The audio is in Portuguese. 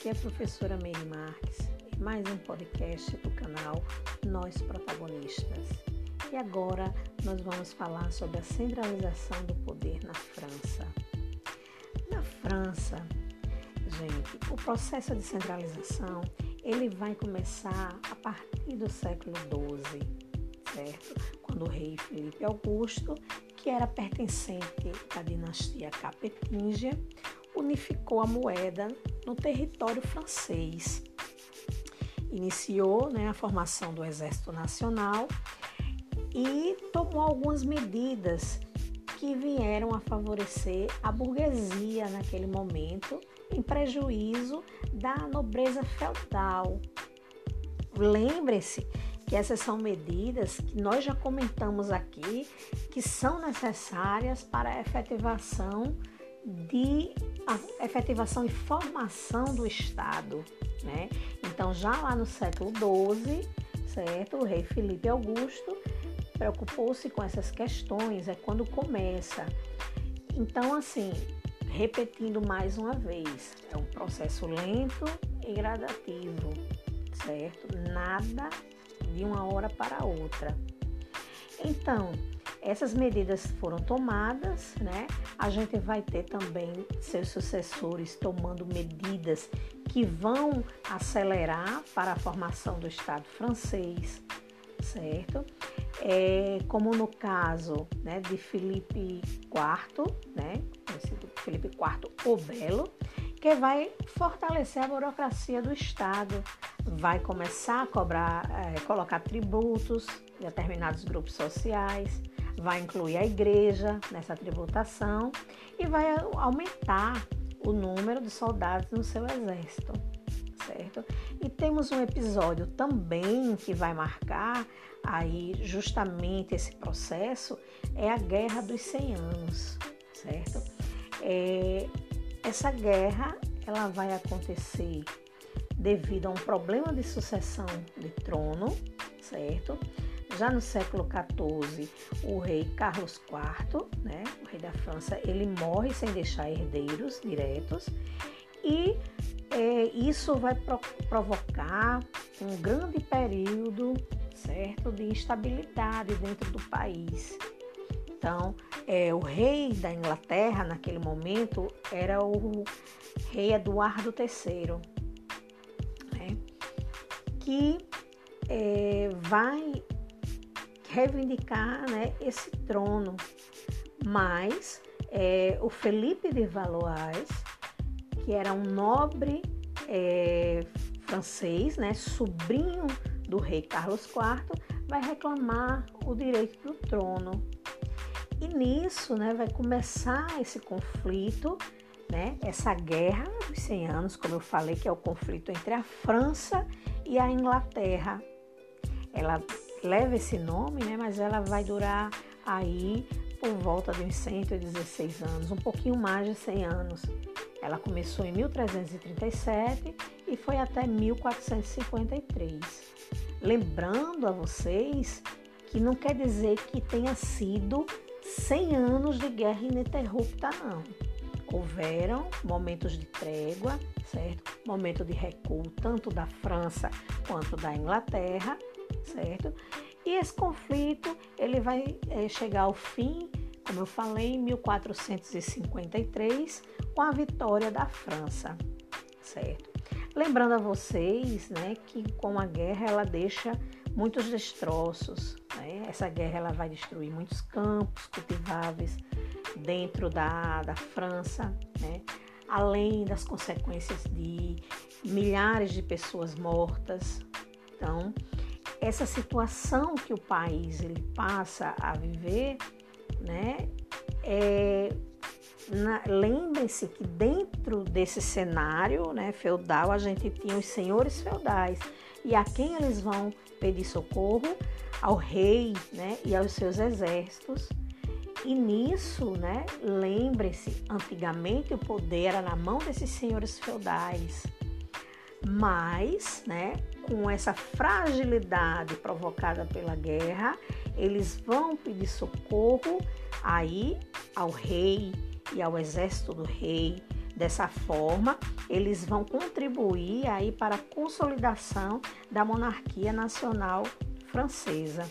Aqui é a professora Meire Marques, mais um podcast do canal Nós Protagonistas. E agora nós vamos falar sobre a centralização do poder na França. Na França, gente, o processo de centralização ele vai começar a partir do século XII, certo? Quando o rei Felipe Augusto, que era pertencente à dinastia Capetinga, unificou a moeda no território francês. Iniciou né, a formação do Exército Nacional e tomou algumas medidas que vieram a favorecer a burguesia naquele momento, em prejuízo da nobreza feudal. Lembre-se que essas são medidas que nós já comentamos aqui, que são necessárias para a efetivação de efetivação e formação do Estado, né? Então, já lá no século XII, certo, o rei Felipe Augusto preocupou-se com essas questões, é quando começa. Então, assim, repetindo mais uma vez, é um processo lento e gradativo, certo? Nada de uma hora para outra. Então, essas medidas foram tomadas, né? A gente vai ter também seus sucessores tomando medidas que vão acelerar para a formação do Estado francês, certo? É, como no caso né, de Felipe IV, né, Felipe IV o Belo, que vai fortalecer a burocracia do Estado, vai começar a cobrar, é, colocar tributos em determinados grupos sociais, vai incluir a igreja nessa tributação e vai aumentar o número de soldados no seu exército, certo? E temos um episódio também que vai marcar aí justamente esse processo, é a Guerra dos 100 Anos, certo? É, essa guerra ela vai acontecer devido a um problema de sucessão de trono, certo? Já no século XIV, o rei Carlos IV, né, o rei da França, ele morre sem deixar herdeiros diretos e é, isso vai pro provocar um grande período, certo, de instabilidade dentro do país. Então, é, o rei da Inglaterra naquele momento era o rei Eduardo III, né, que é, vai reivindicar né, esse trono. Mas é, o Felipe de Valois, que era um nobre é, francês, né, sobrinho do rei Carlos IV, vai reclamar o direito do trono. E nisso né, vai começar esse conflito, né, essa guerra dos 100 anos, como eu falei, que é o conflito entre a França e a Inglaterra. Ela leva esse nome, né, mas ela vai durar aí por volta de uns 116 anos, um pouquinho mais de 100 anos. Ela começou em 1337 e foi até 1453. Lembrando a vocês que não quer dizer que tenha sido 100 anos de guerra ininterrupta, não. Houveram momentos de trégua, certo? Momento de recuo tanto da França quanto da Inglaterra, certo? E esse conflito ele vai é, chegar ao fim, como eu falei, em 1453, com a vitória da França, certo? Lembrando a vocês, né, que com a guerra ela deixa muitos destroços. Né? Essa guerra ela vai destruir muitos campos cultiváveis dentro da, da França, né? além das consequências de milhares de pessoas mortas. Então, essa situação que o país ele passa a viver, né, é, lembrem-se que dentro desse cenário né, feudal a gente tinha os senhores feudais e a quem eles vão pedir socorro ao rei né, e aos seus exércitos. E nisso, né, lembre-se, antigamente o poder era na mão desses senhores feudais. Mas, né, com essa fragilidade provocada pela guerra, eles vão pedir socorro aí ao rei e ao exército do rei Dessa forma, eles vão contribuir aí para a consolidação da monarquia nacional francesa.